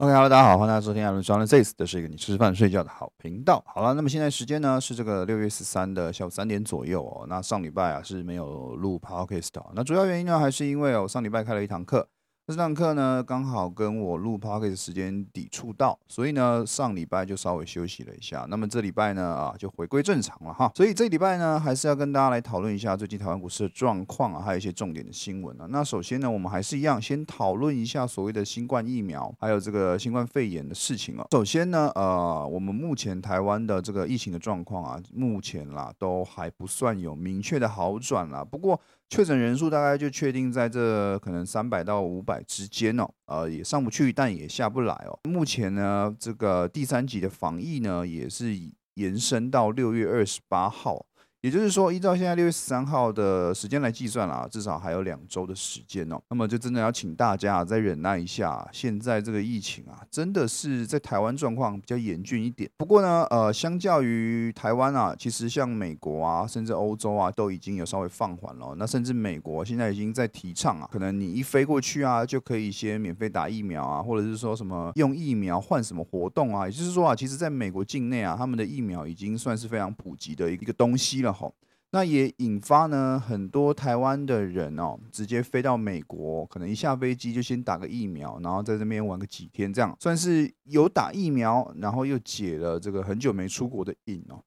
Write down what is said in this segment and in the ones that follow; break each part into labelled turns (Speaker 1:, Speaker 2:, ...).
Speaker 1: OK，Hello，大家好，欢迎大家收听艾伦双人 This，这是一个你吃饭睡觉的好频道。好了，那么现在时间呢是这个六月十三的下午三点左右哦。那上礼拜啊是没有录 Podcast，那主要原因呢还是因为我上礼拜开了一堂课。这堂课呢，刚好跟我录 p o c a s t 时间抵触到，所以呢，上礼拜就稍微休息了一下。那么这礼拜呢，啊，就回归正常了哈。所以这礼拜呢，还是要跟大家来讨论一下最近台湾股市的状况啊，还有一些重点的新闻啊。那首先呢，我们还是一样，先讨论一下所谓的新冠疫苗，还有这个新冠肺炎的事情哦。首先呢，呃，我们目前台湾的这个疫情的状况啊，目前啦都还不算有明确的好转啦。不过，确诊人数大概就确定在这可能三百到五百之间哦，呃，也上不去，但也下不来哦。目前呢，这个第三级的防疫呢，也是延伸到六月二十八号。也就是说，依照现在六月十三号的时间来计算啦，至少还有两周的时间哦。那么就真的要请大家再忍耐一下。现在这个疫情啊，真的是在台湾状况比较严峻一点。不过呢，呃，相较于台湾啊，其实像美国啊，甚至欧洲啊，都已经有稍微放缓了。那甚至美国现在已经在提倡啊，可能你一飞过去啊，就可以先免费打疫苗啊，或者是说什么用疫苗换什么活动啊。也就是说啊，其实在美国境内啊，他们的疫苗已经算是非常普及的一个东西了。好，那也引发呢很多台湾的人哦，直接飞到美国，可能一下飞机就先打个疫苗，然后在这边玩个几天，这样算是有打疫苗，然后又解了这个很久没出国的瘾哦。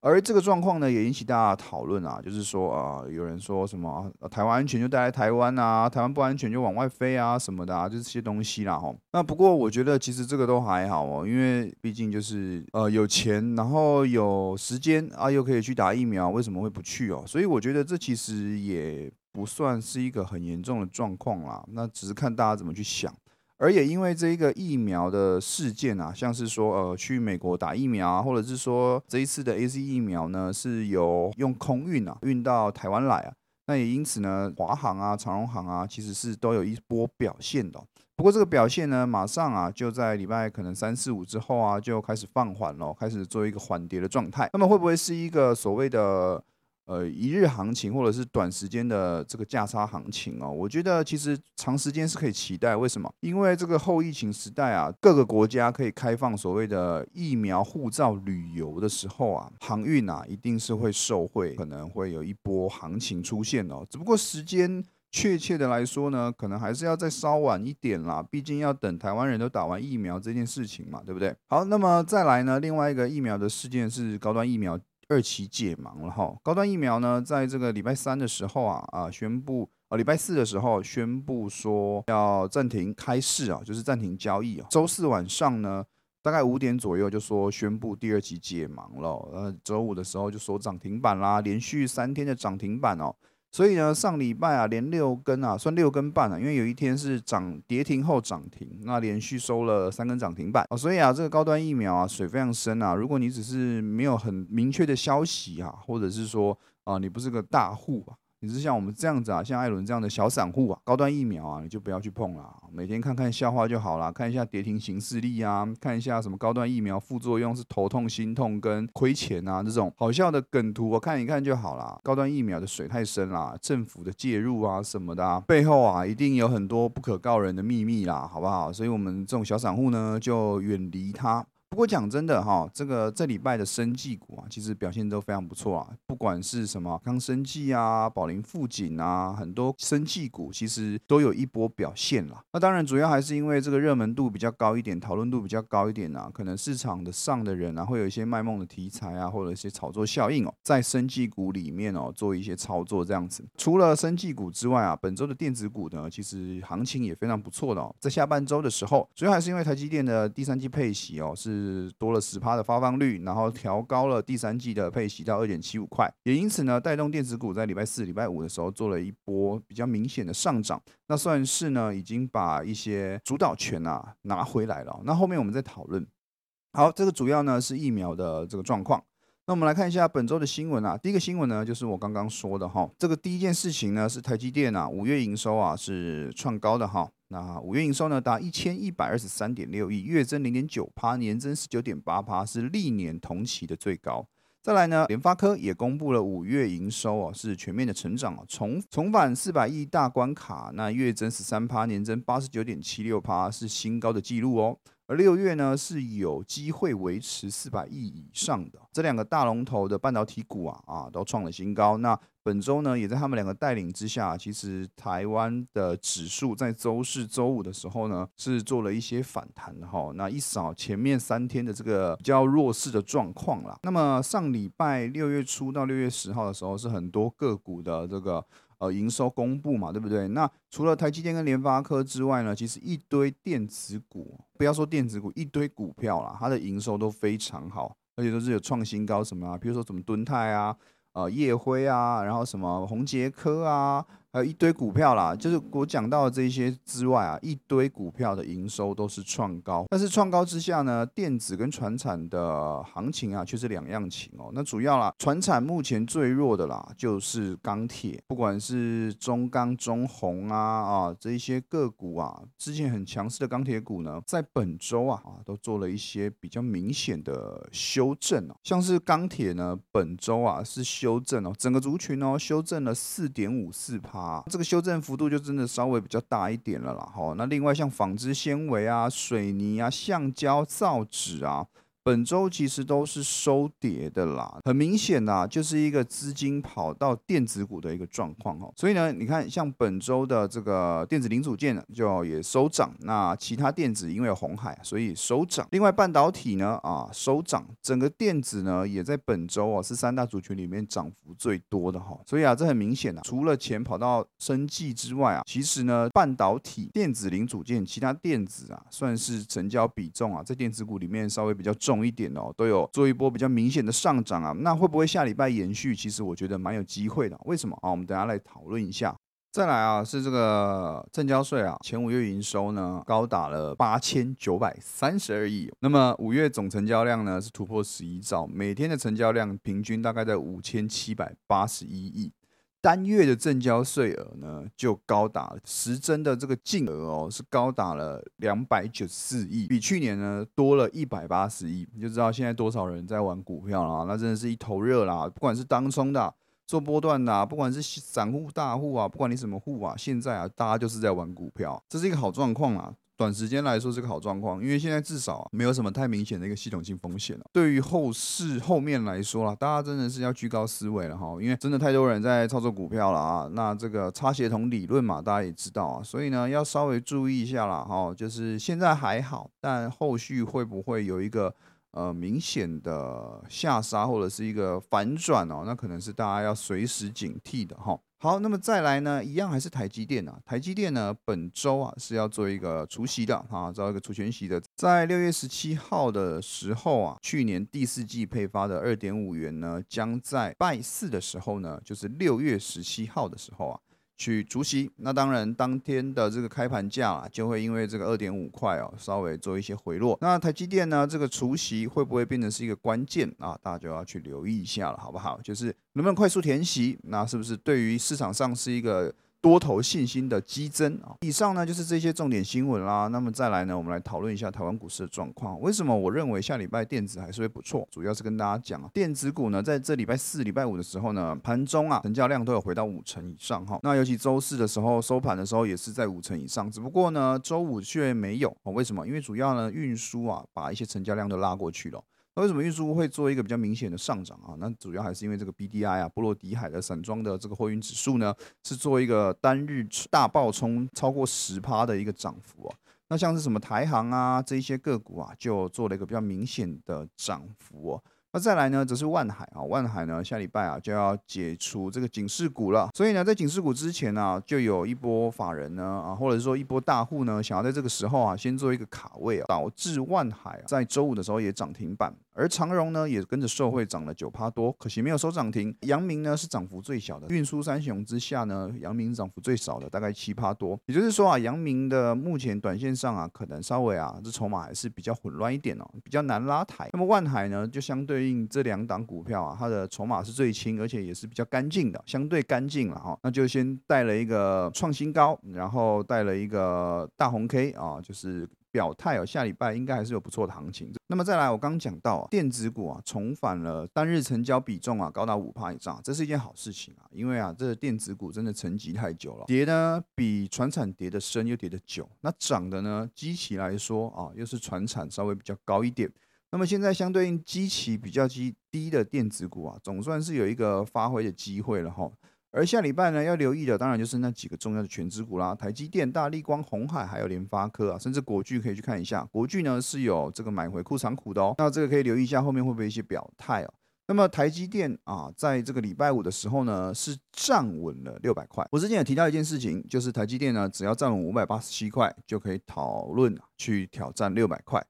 Speaker 1: 而这个状况呢，也引起大家讨论啊，就是说啊，有人说什么台湾安全就待在台湾啊，台湾不安全就往外飞啊什么的啊，就是这些东西啦吼。那不过我觉得其实这个都还好哦，因为毕竟就是呃有钱，然后有时间啊，又可以去打疫苗，为什么会不去哦？所以我觉得这其实也不算是一个很严重的状况啦，那只是看大家怎么去想。而也因为这一个疫苗的事件啊，像是说呃去美国打疫苗啊，或者是说这一次的 A Z 疫苗呢是由用空运啊运到台湾来啊，那也因此呢华航啊、长荣航啊其实是都有一波表现的。不过这个表现呢，马上啊就在礼拜可能三四五之后啊就开始放缓了，开始做一个缓跌的状态。那么会不会是一个所谓的？呃，一日行情或者是短时间的这个价差行情哦，我觉得其实长时间是可以期待。为什么？因为这个后疫情时代啊，各个国家可以开放所谓的疫苗护照旅游的时候啊，航运啊一定是会受惠，可能会有一波行情出现哦。只不过时间确切的来说呢，可能还是要再稍晚一点啦，毕竟要等台湾人都打完疫苗这件事情嘛，对不对？好，那么再来呢，另外一个疫苗的事件是高端疫苗。二期解盲了哈，高端疫苗呢，在这个礼拜三的时候啊啊宣布，啊礼拜四的时候宣布说要暂停开市啊，就是暂停交易啊。周四晚上呢，大概五点左右就说宣布第二期解盲了，呃，周五的时候就说涨停板啦，连续三天的涨停板哦。所以呢，上礼拜啊，连六根啊，算六根半啊，因为有一天是涨跌停后涨停，那连续收了三根涨停板啊。所以啊，这个高端疫苗啊，水非常深啊。如果你只是没有很明确的消息啊，或者是说啊，你不是个大户啊。你是像我们这样子啊，像艾伦这样的小散户啊，高端疫苗啊，你就不要去碰了。每天看看笑话就好了，看一下跌停形势力啊，看一下什么高端疫苗副作用是头痛、心痛跟亏钱啊这种好笑的梗图，我看一看就好了。高端疫苗的水太深了，政府的介入啊什么的啊，背后啊一定有很多不可告人的秘密啦，好不好？所以我们这种小散户呢，就远离它。不过讲真的哈，这个这礼拜的生技股啊，其实表现都非常不错啊。不管是什么康生技啊、宝林富锦啊，很多生技股其实都有一波表现了。那当然主要还是因为这个热门度比较高一点，讨论度比较高一点啊，可能市场的上的人啊，会有一些卖梦的题材啊，或者一些炒作效应哦，在生技股里面哦做一些操作这样子。除了生技股之外啊，本周的电子股呢，其实行情也非常不错的哦。在下半周的时候，主要还是因为台积电的第三季配息哦是。是多了十趴的发放率，然后调高了第三季的配息到二点七五块，也因此呢，带动电子股在礼拜四、礼拜五的时候做了一波比较明显的上涨，那算是呢已经把一些主导权啊拿回来了。那后面我们再讨论。好，这个主要呢是疫苗的这个状况。那我们来看一下本周的新闻啊，第一个新闻呢就是我刚刚说的哈，这个第一件事情呢是台积电啊五月营收啊是创高的哈。那五月营收呢达一千一百二十三点六亿，月增零点九趴，年增十九点八趴，是历年同期的最高。再来呢，联发科也公布了五月营收哦，是全面的成长哦，重重返四百亿大关卡，那月增十三趴，年增八十九点七六趴，是新高的记录哦。而六月呢是有机会维持四百亿以上的，这两个大龙头的半导体股啊啊都创了新高。那本周呢也在他们两个带领之下，其实台湾的指数在周四周五的时候呢是做了一些反弹哈。那一扫前面三天的这个比较弱势的状况啦。那么上礼拜六月初到六月十号的时候，是很多个股的这个。呃，营收公布嘛，对不对？那除了台积电跟联发科之外呢，其实一堆电子股，不要说电子股，一堆股票啦，它的营收都非常好，而且都是有创新高什么啊，比如说什么敦泰啊，呃，叶辉啊，然后什么宏杰科啊。还有一堆股票啦，就是我讲到的这些之外啊，一堆股票的营收都是创高，但是创高之下呢，电子跟船产的行情啊却是两样情哦。那主要啦，船产目前最弱的啦就是钢铁，不管是中钢、中红啊啊这一些个股啊，之前很强势的钢铁股呢，在本周啊啊都做了一些比较明显的修正哦，像是钢铁呢，本周啊是修正哦，整个族群哦修正了四点五四趴。啊，这个修正幅度就真的稍微比较大一点了啦。好，那另外像纺织纤维啊、水泥啊、橡胶、造纸啊。本周其实都是收跌的啦，很明显呐，就是一个资金跑到电子股的一个状况哦。所以呢，你看像本周的这个电子零组件呢就也收涨，那其他电子因为有红海，所以收涨。另外半导体呢啊收涨，整个电子呢也在本周哦是三大族群里面涨幅最多的哈。所以啊，这很明显啊，除了钱跑到生技之外啊，其实呢半导体、电子零组件、其他电子啊，算是成交比重啊，在电子股里面稍微比较重。一点哦，都有做一波比较明显的上涨啊，那会不会下礼拜延续？其实我觉得蛮有机会的。为什么啊？我们等下来讨论一下。再来啊，是这个证交税啊，前五月营收呢高达了八千九百三十二亿，那么五月总成交量呢是突破十一兆，每天的成交量平均大概在五千七百八十一亿。单月的正交税额呢，就高达实增的这个净额哦，是高达了两百九十四亿，比去年呢多了一百八十亿。你就知道现在多少人在玩股票了，那真的是一头热啦！不管是当冲的、做波段的，不管是散户、大户啊，不管你什么户啊，现在啊，大家就是在玩股票，这是一个好状况啊。短时间来说是个好状况，因为现在至少没有什么太明显的一个系统性风险了。对于后市后面来说啦，大家真的是要居高思维了哈，因为真的太多人在操作股票了啊。那这个差协同理论嘛，大家也知道啊，所以呢要稍微注意一下啦哈。就是现在还好，但后续会不会有一个呃明显的下杀或者是一个反转哦？那可能是大家要随时警惕的哈。好，那么再来呢，一样还是台积电啊。台积电呢，本周啊是要做一个除息的啊，做一个除权息的。在六月十七号的时候啊，去年第四季配发的二点五元呢，将在拜四的时候呢，就是六月十七号的时候啊。去除息，那当然当天的这个开盘价啊，就会因为这个二点五块哦，稍微做一些回落。那台积电呢，这个除息会不会变成是一个关键啊？大家就要去留意一下了，好不好？就是能不能快速填息，那是不是对于市场上是一个？多头信心的激增啊！以上呢就是这些重点新闻啦。那么再来呢，我们来讨论一下台湾股市的状况。为什么我认为下礼拜电子还是会不错？主要是跟大家讲啊，电子股呢在这礼拜四、礼拜五的时候呢，盘中啊成交量都有回到五成以上哈。那尤其周四的时候收盘的时候也是在五成以上，只不过呢周五却没有为什么？因为主要呢运输啊把一些成交量都拉过去了。为什么运输会做一个比较明显的上涨啊？那主要还是因为这个 BDI 啊，波罗的海的散装的这个货运指数呢，是做一个单日大爆冲超过十趴的一个涨幅啊。那像是什么台航啊这一些个股啊，就做了一个比较明显的涨幅哦。那再来呢，则是万海啊，万海呢下礼拜啊就要解除这个警示股了，所以呢，在警示股之前呢，就有一波法人呢啊，或者是说一波大户呢，想要在这个时候啊，先做一个卡位啊，导致万海在周五的时候也涨停板。而长荣呢也跟着受惠涨了九趴多，可惜没有收涨停。阳明呢是涨幅最小的，运输三雄之下呢，阳明涨幅最少的，大概七趴多。也就是说啊，阳明的目前短线上啊，可能稍微啊，这筹码还是比较混乱一点哦，比较难拉抬。那么万海呢，就相对应这两档股票啊，它的筹码是最轻，而且也是比较干净的，相对干净了哈。那就先带了一个创新高，然后带了一个大红 K 啊，就是表态哦，下礼拜应该还是有不错的行情。那么再来，我刚刚讲到电子股啊，重返了单日成交比重啊，高达五趴以上，这是一件好事情啊。因为啊，这个电子股真的沉寂太久了，跌呢比船产跌的深又跌的久，那涨的呢，基期来说啊，又是船产稍微比较高一点。那么现在相对应基期比较低低的电子股啊，总算是有一个发挥的机会了哈。而下礼拜呢，要留意的当然就是那几个重要的全资股啦，台积电、大立光、红海，还有联发科啊，甚至国巨可以去看一下。国巨呢是有这个买回库藏股的哦，那这个可以留意一下后面会不会一些表态哦。那么台积电啊，在这个礼拜五的时候呢，是站稳了六百块。我之前也提到一件事情，就是台积电呢，只要站稳五百八十七块，就可以讨论去挑战六百块。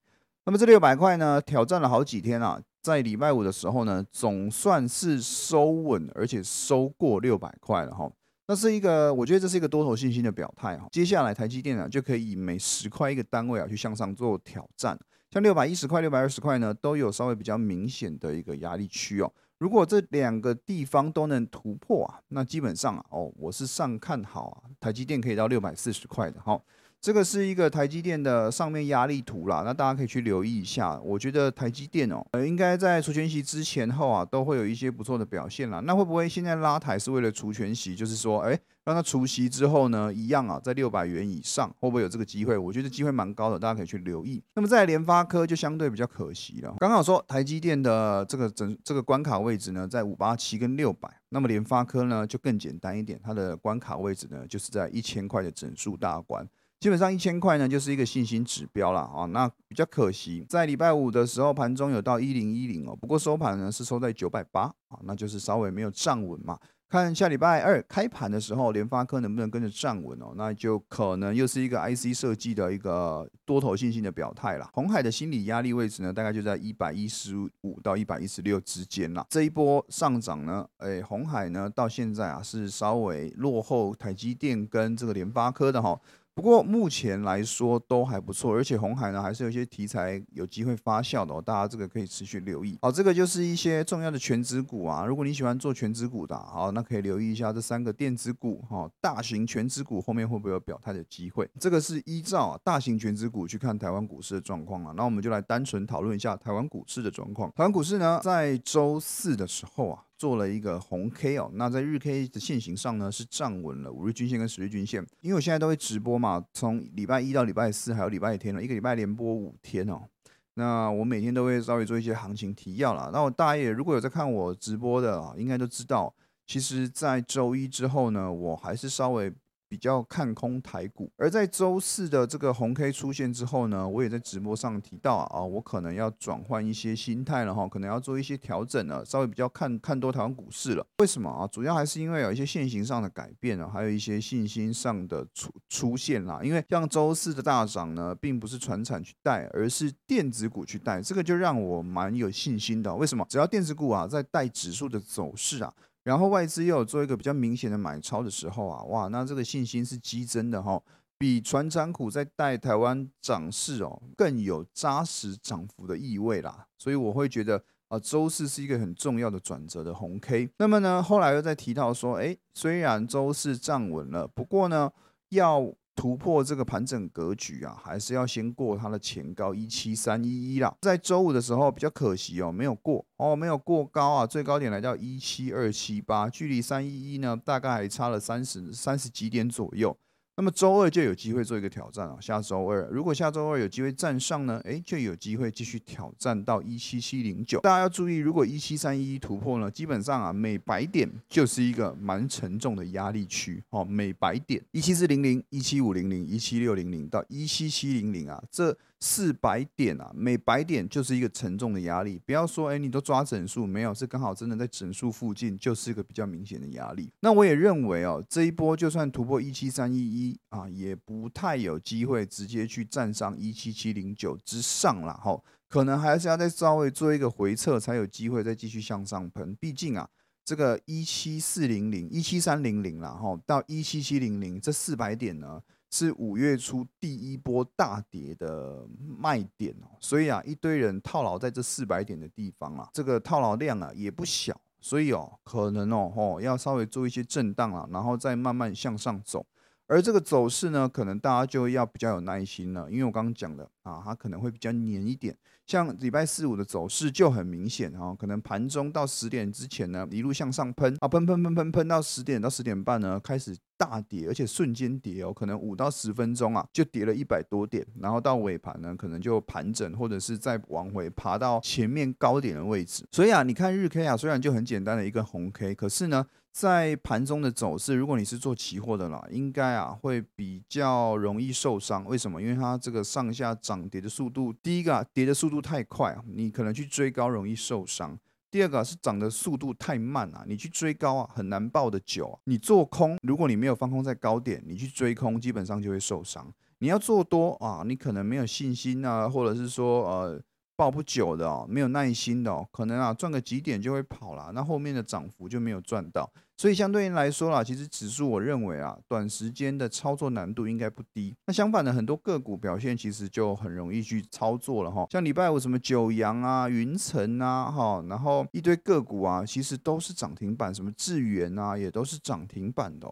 Speaker 1: 那么这六百块呢，挑战了好几天啊。在礼拜五的时候呢，总算是收稳，而且收过六百块了哈。那是一个，我觉得这是一个多头信心的表态哈。接下来台积电啊，就可以以每十块一个单位啊，去向上做挑战。像六百一十块、六百二十块呢，都有稍微比较明显的一个压力区哦。如果这两个地方都能突破啊，那基本上啊，哦，我是上看好啊，台积电可以到六百四十块的哈。这个是一个台积电的上面压力图啦，那大家可以去留意一下。我觉得台积电哦，呃，应该在除权息之前后啊，都会有一些不错的表现啦。那会不会现在拉抬是为了除权息？就是说，哎，让它除息之后呢，一样啊，在六百元以上，会不会有这个机会？我觉得机会蛮高的，大家可以去留意。那么在联发科就相对比较可惜了。刚好说台积电的这个整这个关卡位置呢，在五八七跟六百，那么联发科呢就更简单一点，它的关卡位置呢就是在一千块的整数大关。基本上一千块呢，就是一个信心指标了啊。那比较可惜，在礼拜五的时候，盘中有到一零一零哦，不过收盘呢是收在九百八啊，那就是稍微没有站稳嘛。看下礼拜二开盘的时候，联发科能不能跟着站稳哦？那就可能又是一个 IC 设计的一个多头信心的表态了。红海的心理压力位置呢，大概就在一百一十五到一百一十六之间啦。这一波上涨呢，哎，红海呢到现在啊是稍微落后台积电跟这个联发科的哈。不过目前来说都还不错，而且红海呢还是有一些题材有机会发酵的哦，大家这个可以持续留意。好，这个就是一些重要的全指股啊，如果你喜欢做全指股的，好，那可以留意一下这三个电子股哈，大型全指股后面会不会有表态的机会？这个是依照大型全指股去看台湾股市的状况啊，那我们就来单纯讨论一下台湾股市的状况。台湾股市呢，在周四的时候啊。做了一个红 K 哦，那在日 K 的线型上呢是站稳了五日均线跟十日均线。因为我现在都会直播嘛，从礼拜一到礼拜四还有礼拜天呢，一个礼拜连播五天哦。那我每天都会稍微做一些行情提要啦。那我大爷如果有在看我直播的啊，应该都知道，其实在周一之后呢，我还是稍微。比较看空台股，而在周四的这个红 K 出现之后呢，我也在直播上提到啊，我可能要转换一些心态了哈，可能要做一些调整了，稍微比较看看多台湾股市了。为什么啊？主要还是因为有一些现形上的改变啊，还有一些信心上的出出现啦。因为像周四的大涨呢，并不是船产去带，而是电子股去带，这个就让我蛮有信心的。为什么？只要电子股啊在带指数的走势啊。然后外资又有做一个比较明显的买超的时候啊，哇，那这个信心是激增的哈，比船长股在带台湾涨势哦更有扎实涨幅的意味啦，所以我会觉得啊，周四是一个很重要的转折的红 K。那么呢，后来又在提到说，哎，虽然周四站稳了，不过呢，要。突破这个盘整格局啊，还是要先过它的前高一七三一一啦。在周五的时候比较可惜哦，没有过哦，没有过高啊，最高点来到一七二七八，距离三一一呢大概还差了三十三十几点左右。那么周二就有机会做一个挑战啊，下周二如果下周二有机会站上呢，诶，就有机会继续挑战到一七七零九。大家要注意，如果一七三一突破呢，基本上啊，每百点就是一个蛮沉重的压力区哦。每百点一七四零零、一七五零零、一七六零零到一七七零零啊，这。四百点啊，每百点就是一个沉重的压力。不要说，哎，你都抓整数没有？是刚好真的在整数附近，就是一个比较明显的压力。那我也认为哦，这一波就算突破一七三一一啊，也不太有机会直接去站上一七七零九之上了哈。可能还是要再稍微做一个回撤，才有机会再继续向上喷。毕竟啊，这个一七四零零、一七三零零然后到一七七零零这四百点呢。是五月初第一波大跌的卖点哦，所以啊，一堆人套牢在这四百点的地方啊，这个套牢量啊也不小，所以哦，可能哦，吼要稍微做一些震荡啊，然后再慢慢向上走。而这个走势呢，可能大家就要比较有耐心了，因为我刚刚讲的啊，它可能会比较黏一点。像礼拜四五的走势就很明显哈，可能盘中到十点之前呢，一路向上喷啊，喷喷喷喷喷到十点到十点半呢，开始大跌，而且瞬间跌哦，可能五到十分钟啊，就跌了一百多点，然后到尾盘呢，可能就盘整或者是再往回爬到前面高点的位置。所以啊，你看日 K 啊，虽然就很简单的一个红 K，可是呢。在盘中的走势，如果你是做期货的啦，应该啊会比较容易受伤。为什么？因为它这个上下涨跌的速度，第一个啊跌的速度太快啊，你可能去追高容易受伤；第二个是涨的速度太慢啊，你去追高啊很难抱的久。你做空，如果你没有放空在高点，你去追空，基本上就会受伤。你要做多啊，你可能没有信心啊，或者是说呃。抱不久的哦，没有耐心的哦，可能啊赚个几点就会跑了，那后面的涨幅就没有赚到。所以相对应来说啦，其实指数我认为啊，短时间的操作难度应该不低。那相反的，很多个股表现其实就很容易去操作了哈。像礼拜五什么九阳啊、云层啊哈，然后一堆个股啊，其实都是涨停板，什么智源啊也都是涨停板的。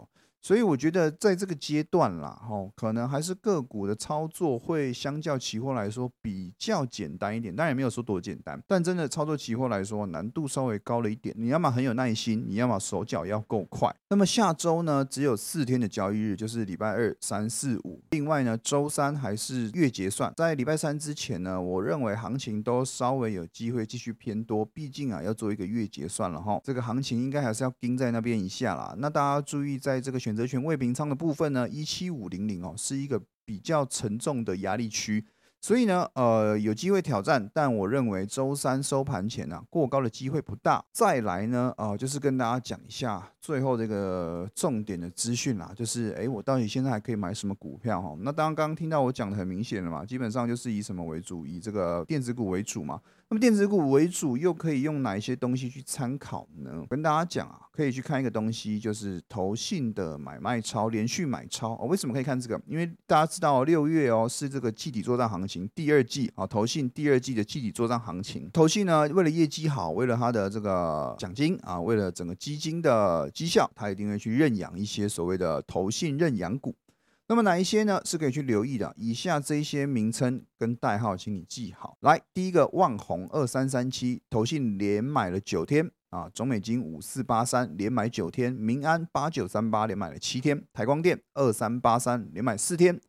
Speaker 1: 所以我觉得在这个阶段啦，吼，可能还是个股的操作会相较期货来说比较简单一点，当然也没有说多简单，但真的操作期货来说难度稍微高了一点。你要么很有耐心，你要么手脚要够快。那么下周呢，只有四天的交易日，就是礼拜二、三、四、五。另外呢，周三还是月结算，在礼拜三之前呢，我认为行情都稍微有机会继续偏多，毕竟啊要做一个月结算了哈，这个行情应该还是要盯在那边一下啦。那大家注意，在这个选择权未平仓的部分呢，一七五零零哦，是一个比较沉重的压力区，所以呢，呃，有机会挑战，但我认为周三收盘前啊，过高的机会不大。再来呢，啊，就是跟大家讲一下最后这个重点的资讯啦，就是，哎，我到底现在还可以买什么股票哈？那当然，刚刚听到我讲的很明显了嘛，基本上就是以什么为主，以这个电子股为主嘛。那么电子股为主，又可以用哪一些东西去参考呢？跟大家讲啊，可以去看一个东西，就是投信的买卖超连续买超哦。为什么可以看这个？因为大家知道六月哦是这个季底作战行情，第二季啊投信第二季的季底作战行情。投信呢为了业绩好，为了它的这个奖金啊，为了整个基金的绩效，它一定会去认养一些所谓的投信认养股。那么哪一些呢？是可以去留意的。以下这些名称跟代号，请你记好。来，第一个万红二三三七，投信连买了九天啊。总美金五四八三连买九天，民安八九三八连买了七天，台光电二三八三连买四天。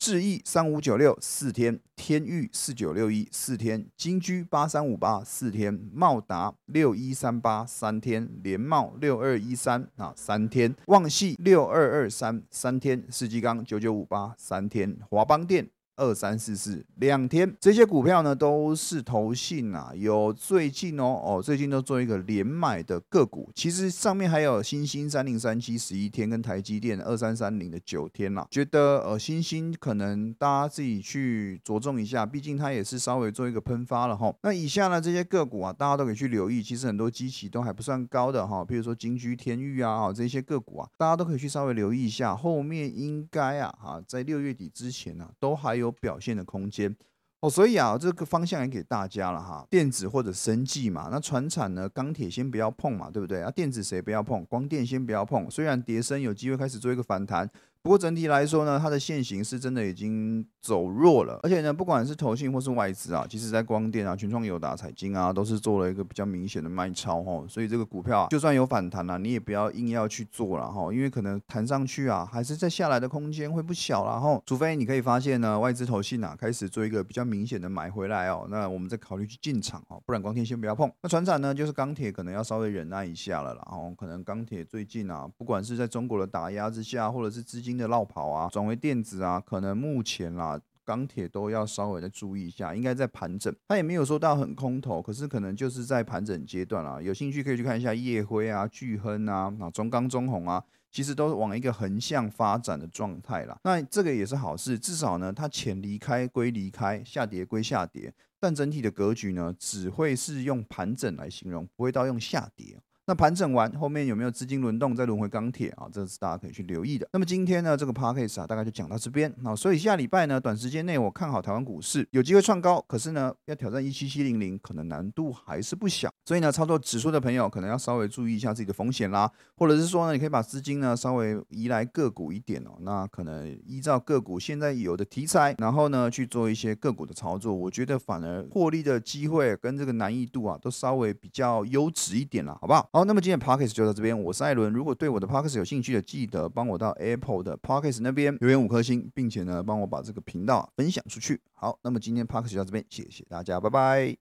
Speaker 1: 智毅三五九六四天，天域四九六一四天，金居八三五八四天，茂达六一三八三天，联茂六二一三啊三天，旺系六二二三三天，世纪钢九九五八三天，华邦电。二三四四两天，这些股票呢都是投信啊，有最近哦哦，最近都做一个连买的个股。其实上面还有新兴三零三七十一天，跟台积电二三三零的九天啦。觉得呃星星可能大家自己去着重一下，毕竟它也是稍微做一个喷发了哈。那以下呢这些个股啊，大家都可以去留意。其实很多机器都还不算高的哈，比如说金居天域啊，这些个股啊，大家都可以去稍微留意一下。后面应该啊哈，在六月底之前呢，都还有。表现的空间哦，所以啊，这个方向也给大家了哈，电子或者生技嘛，那船产呢，钢铁先不要碰嘛，对不对啊？电子谁不要碰？光电先不要碰，虽然叠升有机会开始做一个反弹。不过整体来说呢，它的现形是真的已经走弱了，而且呢，不管是投信或是外资啊，其实在光电啊、群创、友达、彩金啊，都是做了一个比较明显的卖超哈，所以这个股票啊，就算有反弹了，你也不要硬要去做了哈，因为可能弹上去啊，还是在下来的空间会不小了哈，除非你可以发现呢，外资投信啊开始做一个比较明显的买回来哦，那我们再考虑去进场哦，不然光天先不要碰。那船产呢，就是钢铁可能要稍微忍耐一下了，然后可能钢铁最近啊，不管是在中国的打压之下，或者是资金。新的绕跑啊，转为电子啊，可能目前啦，钢铁都要稍微的注意一下，应该在盘整。它也没有说到很空头，可是可能就是在盘整阶段啦。有兴趣可以去看一下夜辉啊、巨亨啊、啊中钢、中红啊，其实都是往一个横向发展的状态啦。那这个也是好事，至少呢，它钱离开归离开，下跌归下跌，但整体的格局呢，只会是用盘整来形容，不会到用下跌。那盘整完后面有没有资金轮动再轮回钢铁啊？这是大家可以去留意的。那么今天呢，这个 p a c k a g e 啊，大概就讲到这边啊。所以下礼拜呢，短时间内我看好台湾股市有机会创高，可是呢，要挑战一七七零零，可能难度还是不小。所以呢，操作指数的朋友可能要稍微注意一下自己的风险啦，或者是说呢，你可以把资金呢稍微移来个股一点哦。那可能依照个股现在有的题材，然后呢去做一些个股的操作，我觉得反而获利的机会跟这个难易度啊，都稍微比较优质一点了，好不？好，好那么今天 p o c k e t 就到这边，我是艾伦。如果对我的 p o c k e t 有兴趣的，记得帮我到 Apple 的 p o c k e t 那边留言五颗星，并且呢帮我把这个频道分享出去。好，那么今天 p o c k e t 就到这边，谢谢大家，拜拜。